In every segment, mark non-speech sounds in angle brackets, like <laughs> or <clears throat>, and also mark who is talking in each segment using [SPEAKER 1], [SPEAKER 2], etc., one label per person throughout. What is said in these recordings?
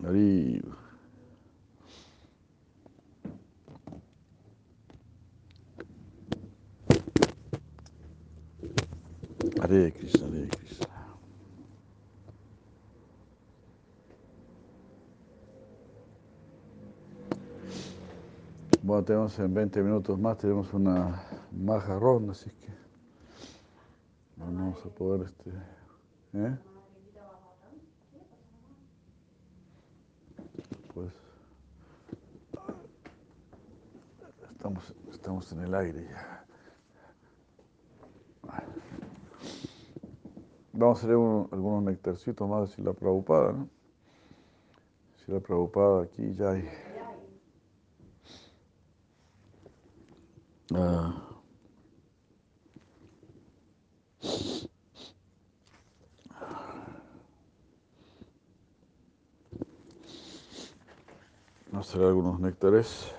[SPEAKER 1] Hari. Hare Krishna, Hare Krishna. Bueno, tenemos en 20 minutos más, tenemos una maja ronda, así que vamos a poder, este, ¿eh? Pues estamos, estamos en el aire ya. Vamos a hacer un- algunos nectarcitos más de Sila Prabhupada, ¿no? Sila Prabhupada aquí ya hay. Ah. Algunos néctares.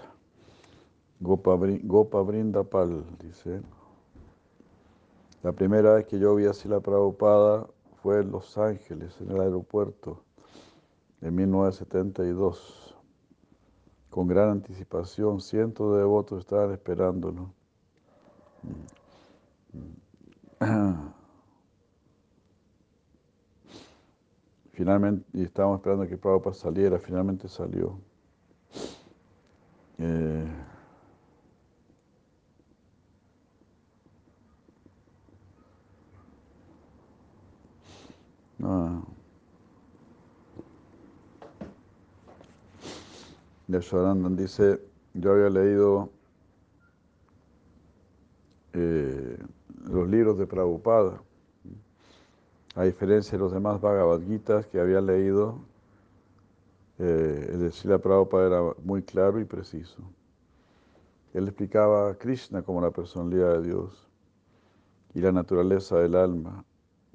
[SPEAKER 1] Gopa, Gopa Brindapal, dice. La primera vez que yo vi a Sila Prabhupada fue en Los Ángeles, en el aeropuerto, en 1972. Con gran anticipación, cientos de devotos estaban esperándolo. Finalmente, y estábamos esperando que Prabhupada saliera, finalmente salió. Eh, ah. Yashodananda dice, yo había leído eh, los libros de Prabhupada, a diferencia de los demás Bhagavad que había leído, eh, el de Srila Prabhupada era muy claro y preciso. Él explicaba a Krishna como la personalidad de Dios y la naturaleza del alma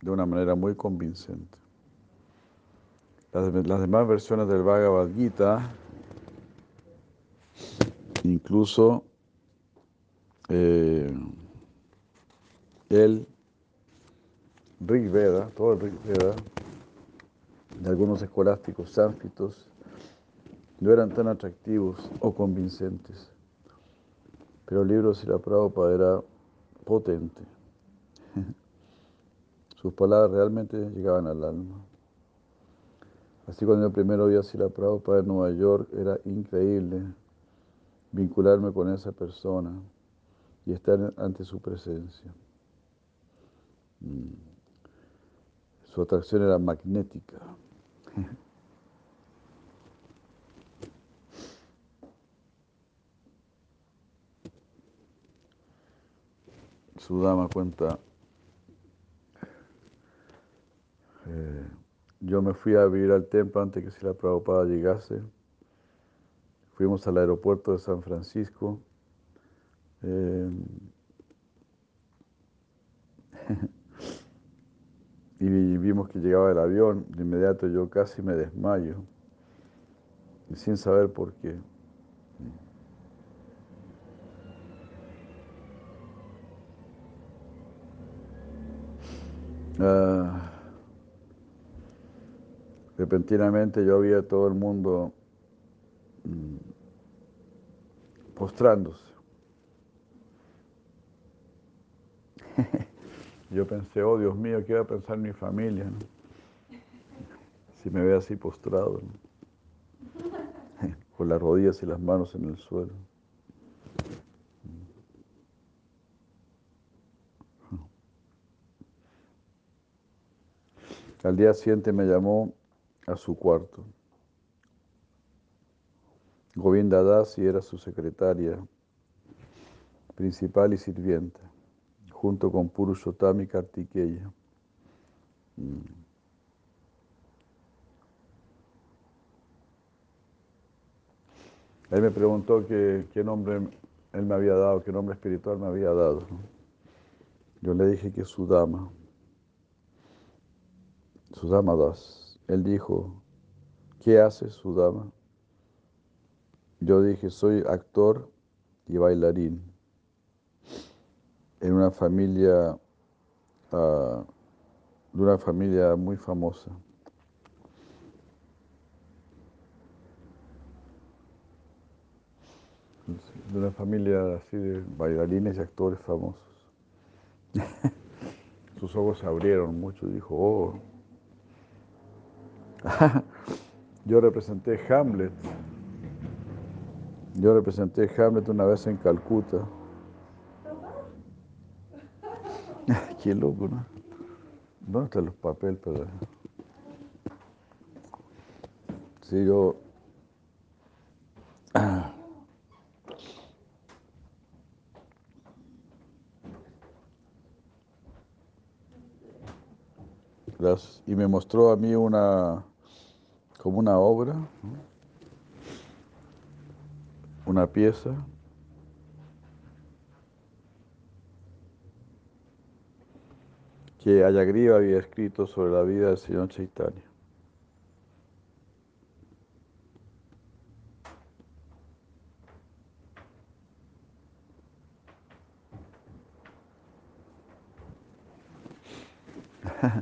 [SPEAKER 1] de una manera muy convincente. Las, de- las demás versiones del Bhagavad Gita, incluso eh, el Rig Veda, todo el Rig Veda, de algunos escolásticos sánscritos, no eran tan atractivos o convincentes. Pero el libro de Srila Prabhupada era potente. <laughs> Sus palabras realmente llegaban al alma. Así cuando yo primero vi a Srila Prabhupada en Nueva York, era increíble vincularme con esa persona y estar ante su presencia. Mm. Su atracción era magnética. <laughs> Su dama cuenta, eh, yo me fui a vivir al templo antes que si la Prabhupada llegase. Fuimos al aeropuerto de San Francisco. eh, <laughs> y vimos que llegaba el avión. De inmediato yo casi me desmayo, sin saber por qué. Ah, repentinamente yo vi a todo el mundo mm, postrándose. <laughs> Yo pensé, oh Dios mío, ¿qué va a pensar mi familia? Si me ve así postrado, ¿no? <laughs> con las rodillas y las manos en el suelo. Al día siguiente me llamó a su cuarto. Govinda Dasi era su secretaria principal y sirviente, junto con Purushottami Kartikeya. Mm. Él me preguntó que- qué nombre él me había dado, qué nombre espiritual me había dado. Yo le dije que Sudama, Sudama Das. Él dijo, ¿qué haces, Sudama? Yo dije, soy actor y bailarín. En una familia, ah, de una familia muy famosa. De una familia así de bailarines y actores famosos. <laughs> Sus ojos se abrieron mucho, dijo, oh. <laughs> yo representé Hamlet. Yo representé Hamlet una vez en Calcuta. <laughs> Qué loco, ¿no? ¿Dónde están los papeles para.? Sí, yo. <clears throat> Y me mostró a mí una. como una obra, una pieza. que Ayagriva había escrito sobre la vida del señor Chaitanya.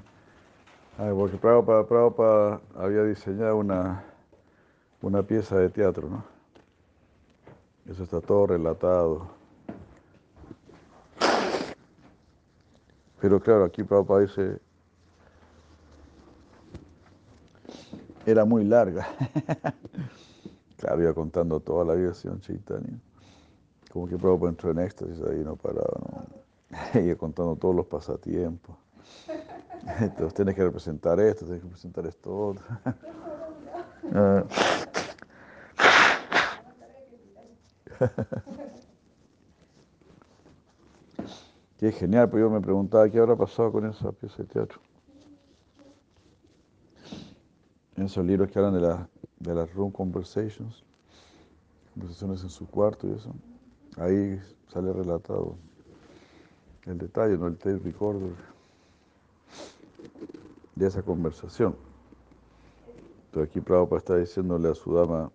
[SPEAKER 1] <laughs> porque Prabhupada, Prabhupada había diseñado una, una pieza de teatro, ¿no? Eso está todo relatado. Pero claro, aquí Prabhupada dice, era muy larga. <laughs> claro, iba contando toda la Sion Chaitanya. Como que Prabhupada entró en éxtasis ahí, no paraba, ¿no? <laughs> iba contando todos los pasatiempos. Entonces tienes que representar esto, tienes que representar esto. Ah. Qué genial, pues yo me preguntaba qué habrá pasado con esa pieza de teatro. Esos libros que hablan de, la, de las room conversations, conversaciones en su cuarto y eso, ahí sale relatado el detalle, no el tape recorder de esa conversación. Entonces aquí Prabhupada está diciéndole a su dama,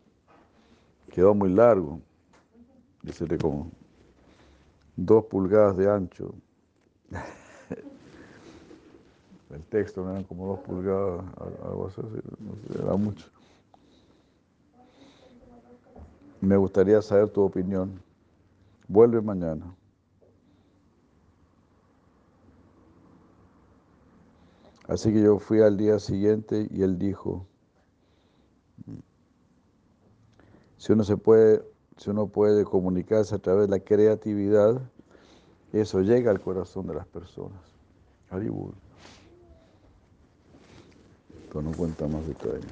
[SPEAKER 1] quedó muy largo, dice como dos pulgadas de ancho. <laughs> El texto no eran como dos pulgadas, algo así, era mucho. Me gustaría saber tu opinión. Vuelve mañana. Así que yo fui al día siguiente y él dijo, si uno se puede si uno puede comunicarse a través de la creatividad, eso llega al corazón de las personas. Haribur. Esto no cuenta más detalles.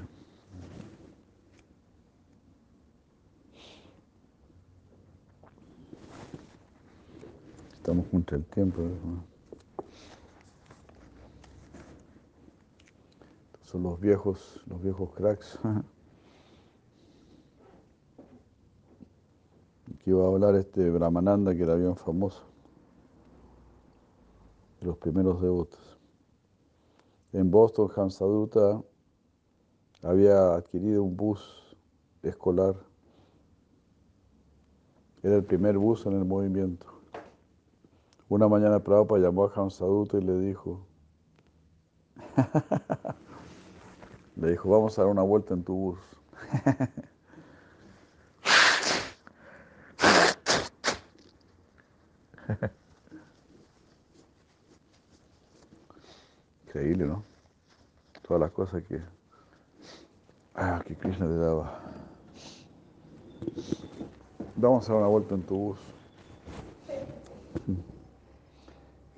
[SPEAKER 1] Estamos junto al tiempo. Son los viejos, los viejos cracks. que iba a hablar este Brahmananda, que era bien famoso, de los primeros devotos. En Boston, Hamsaduta había adquirido un bus escolar. Era el primer bus en el movimiento. Una mañana Prabhupada llamó a Hamsaduta y le dijo, <laughs> le dijo, vamos a dar una vuelta en tu bus. Increíble, ¿no? Todas las cosas que, ah, que Krishna te daba. Vamos a dar una vuelta en tu bus.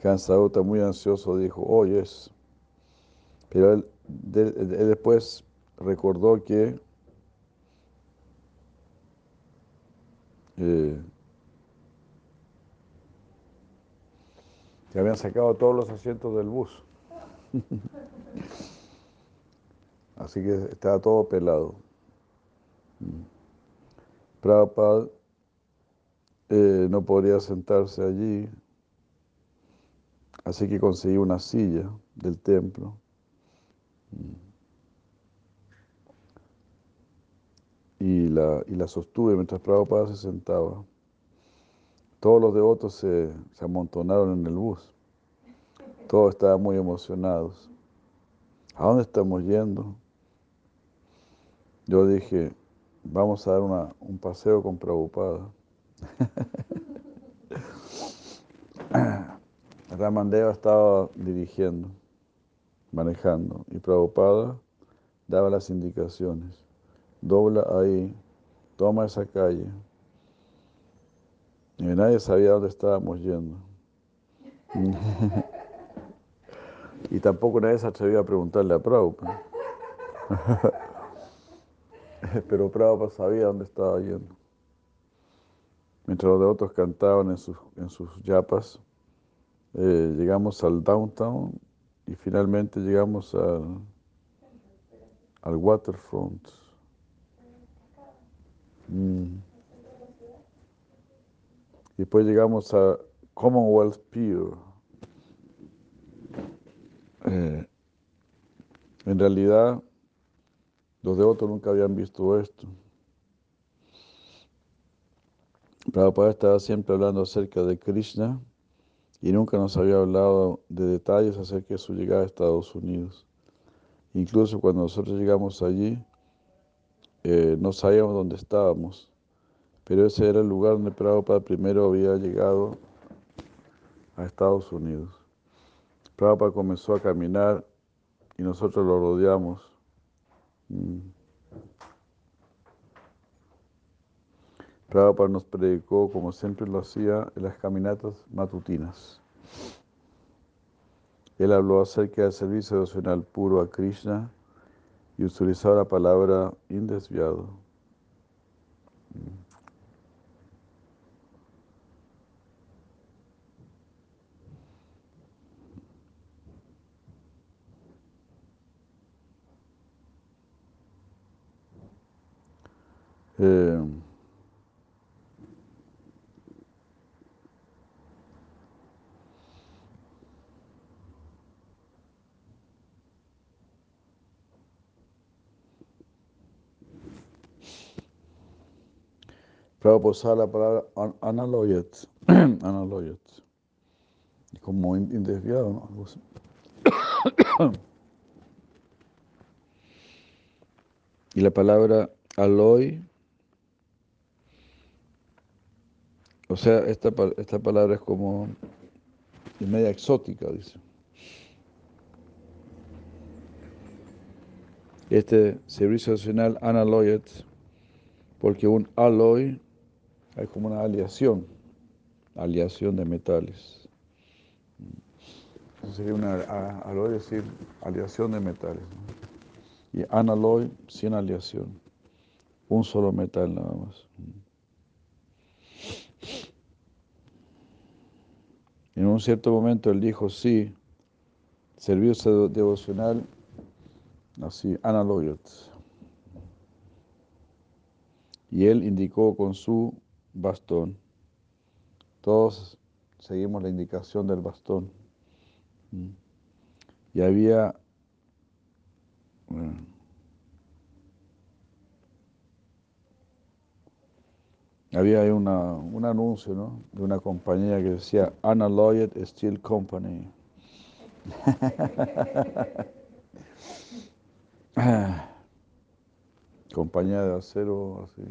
[SPEAKER 1] Kansauta, muy ansioso, dijo, oh, yes. Pero él, después recordó que eh, habían sacado todos los asientos del bus. <laughs> Así que estaba todo pelado. Prabhupada eh, no podría sentarse allí, así que conseguí una silla del templo. Y la, y la sostuve mientras Prabhupada se sentaba. Todos los devotos se, amontonaron en el bus. Todos estaban muy emocionados. ¿A dónde estamos yendo? Yo dije, vamos a dar un paseo con Prabhupada. <laughs> Ramandeva estaba dirigiendo, manejando, y Prabhupada daba las indicaciones. Dobla ahí, toma esa calle. Y nadie sabía dónde estábamos yendo. <laughs> y tampoco nadie se atrevía a preguntarle a Prabhupada. <laughs> Pero Prabhupada sabía dónde estaba yendo. Mientras los devotos cantaban en sus, en sus yapas, eh, llegamos al downtown y finalmente llegamos al, al waterfront. Mm. Y después llegamos a Commonwealth Pier. Eh, en realidad, los devotos nunca habían visto esto. Prabhupada estaba siempre hablando acerca de Krishna y nunca nos había hablado de detalles acerca de su llegada a Estados Unidos. Incluso cuando nosotros llegamos allí, eh, no sabíamos dónde estábamos, pero ese era el lugar donde Prabhupada primero había llegado a Estados Unidos. Prabhupada comenzó a caminar y nosotros lo rodeamos. Mm. Prabhupada nos predicó, como siempre lo hacía, en las caminatas matutinas. Él habló acerca del servicio devocional puro a Krishna y utilizó la palabra indesviado. Eh, Prabhupada usaba la palabra analoyet, <clears throat> analoyet, como indesviado, ¿no? <coughs> y la palabra aloy, o sea, esta, esta palabra es como media exótica, dice. Este servicio nacional analoyet, porque un aloy hay como una aleación, aleación de metales. Eso sería una aloy decir aleación de metales. Y analoy sin aleación. Un solo metal nada más. En un cierto momento él dijo, sí, servicio devocional, así, analoyot. Y él indicó con su bastón. Todos seguimos la indicación del bastón. Mm. Y había había una, un anuncio ¿no? de una compañía que decía Unalloyed Steel Company. <laughs> compañía de acero así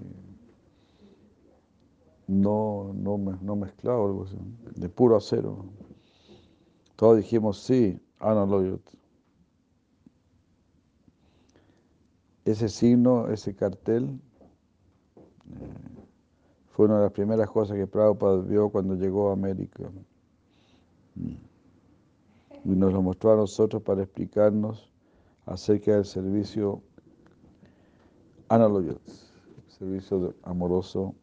[SPEAKER 1] no, no, no mezclado, algo así, de puro acero. Todos dijimos sí, Ana Ese signo, ese cartel, eh, fue una de las primeras cosas que Prabhupada vio cuando llegó a América. Mm. Y nos lo mostró a nosotros para explicarnos acerca del servicio Analoyot, servicio amoroso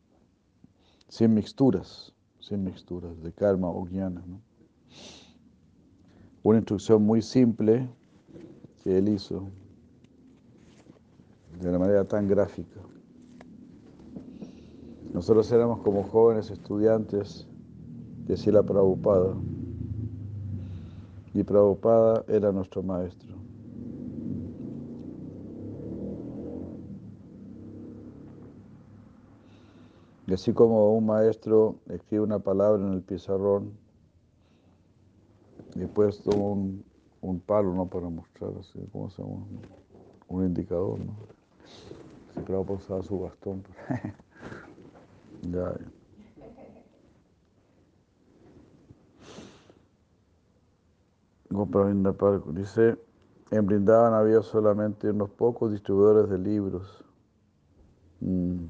[SPEAKER 1] sin mixturas, sin mixturas de karma o jnana. Una instrucción muy simple que él hizo de una manera tan gráfica. Nosotros éramos como jóvenes estudiantes de Sila Prabhupada y Prabhupada era nuestro maestro. Y así como un maestro escribe una palabra en el pizarrón, y pues después un, un palo ¿no? para mostrar así, ¿cómo se? Un indicador, ¿no? Si Prabhupada usaba su bastón. Pues. <laughs> ya. Dice, en Brindavan había solamente unos pocos distribuidores de libros. Mm.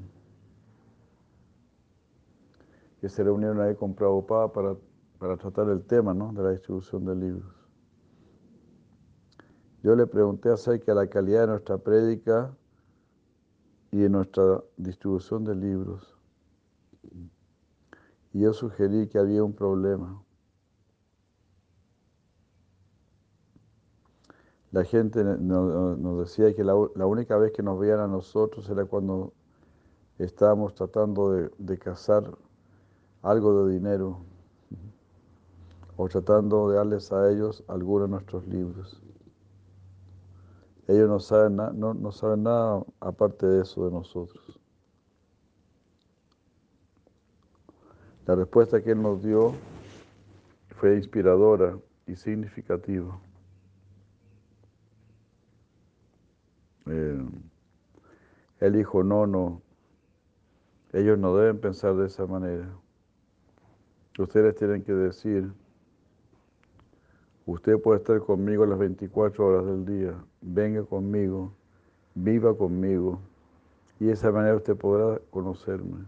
[SPEAKER 1] Que se reunieron ahí con Prabhupada para, para tratar el tema ¿no? de la distribución de libros. Yo le pregunté acerca de la calidad de nuestra prédica y de nuestra distribución de libros. Y yo sugerí que había un problema. La gente nos decía que la, única vez que nos veían a nosotros era cuando estábamos tratando de, de cazar algo de dinero o tratando de darles a ellos algunos de nuestros libros. Ellos no saben, no, no saben nada aparte de eso de nosotros. La respuesta que él nos dio fue inspiradora y significativa. Eh, él dijo, no, no, ellos no deben pensar de esa manera. Ustedes tienen que decir, usted puede estar conmigo las 24 horas del día, venga conmigo, viva conmigo, y de esa manera usted podrá conocerme.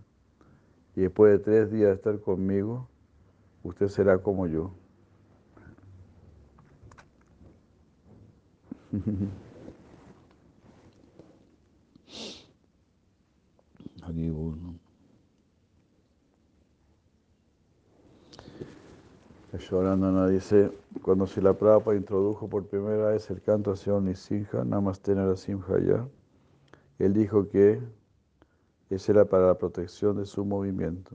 [SPEAKER 1] Y después de tres días de estar conmigo, usted será como yo. <laughs> Aquí uno. Shorandana dice, cuando la Prabhupada introdujo por primera vez el canto hacia Nisinha, Namaste Narasimha ya, él dijo que ese era para la protección de su movimiento.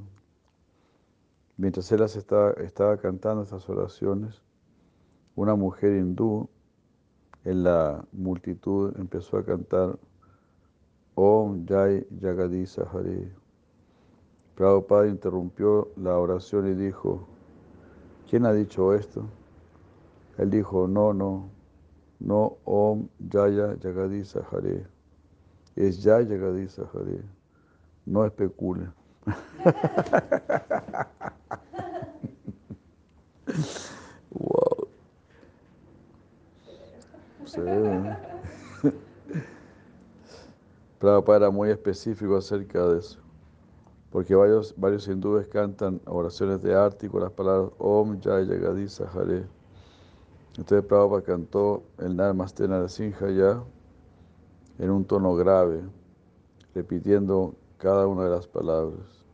[SPEAKER 1] Mientras él estaba, estaba cantando estas oraciones, una mujer hindú en la multitud empezó a cantar Om Jai Jagadisa Hare. Prabhupada interrumpió la oración y dijo, ¿quién ha dicho esto? Él dijo, no, no, no Om Jaya Jagadisa Hare. Es Jaya Jagadisa Hare. No especule. <laughs> wow. Sí. <laughs> Prabhupada era muy específico acerca de eso, porque varios, hindúes cantan oraciones de arte con las palabras Om Jaya Jagadisa Hare. Entonces Prabhupada cantó el Namaste Narasimha ya en un tono grave, repitiendo cada una de las palabras.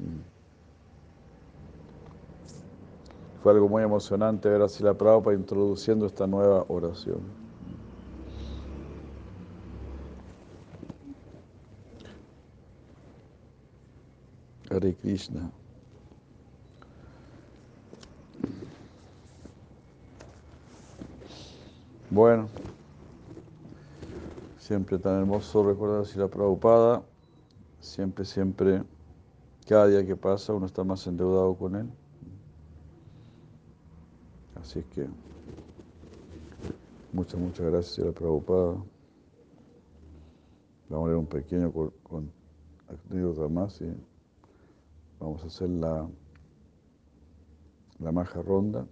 [SPEAKER 1] Mm. Fue algo muy emocionante ver a la Prabhupada introduciendo esta nueva oración. Hare Krishna. Bueno, siempre tan hermoso recordar si la Prabhupada, siempre, siempre, cada día que pasa uno está más endeudado con él. Así es que muchas, muchas gracias a la Prabhupada. Vamos a leer un pequeño con, con más. y Vamos a hacer la, la maja ronda.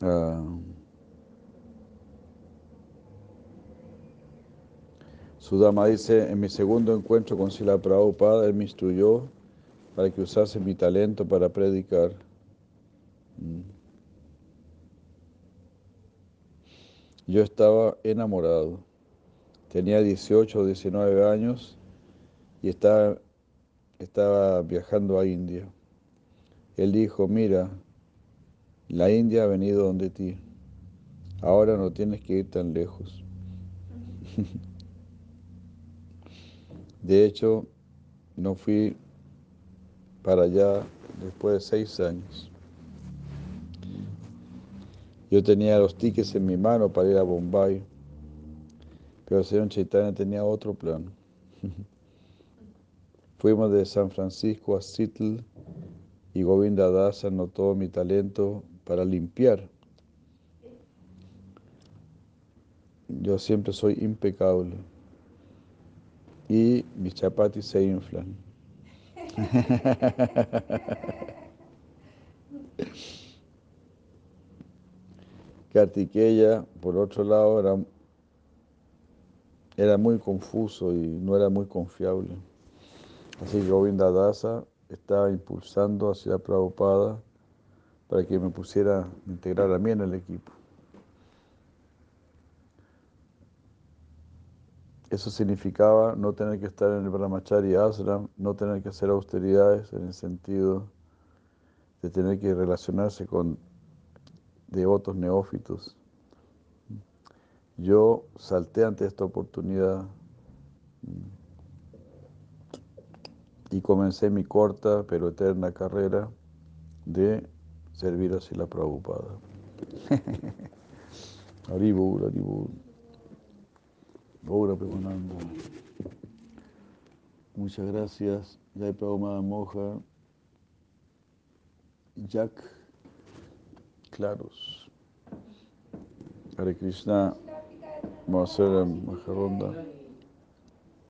[SPEAKER 1] Uh, Sudama dice, en mi segundo encuentro con Sila Prabhupada, él me instruyó para que usase mi talento para predicar. Mm. Yo estaba enamorado. Tenía 18 o 19 años y estaba, viajando a India. Él dijo, mira, la India ha venido donde ti, ahora no tienes que ir tan lejos. <laughs> De hecho, no fui para allá después de seis años. Yo tenía los tickets en mi mano para ir a Bombay, pero el señor Chaitanya tenía otro plan. <laughs> Fuimos de San Francisco a Seattle y Govinda Das anotó mi talento para limpiar. Yo siempre soy impecable y mis chapatis se inflan. <laughs> Kartikeya, por otro lado, era, era muy confuso y no era muy confiable. Así que Govinda Dasa estaba impulsando hacia Prabhupada para que me pusiera a integrar a mí en el equipo. Eso significaba no tener que estar en el Brahmachari Ashram, no tener que hacer austeridades en el sentido de tener que relacionarse con devotos neófitos. Yo salté ante esta oportunidad y comencé mi corta pero eterna carrera de servir así la Prabhupada. <laughs> Haribur, Haribur. Ahora Premananda. Muchas gracias. Jai Prabhupada Moja. Jack Claros. Hare Krishna. Vamos a hacer maja ronda.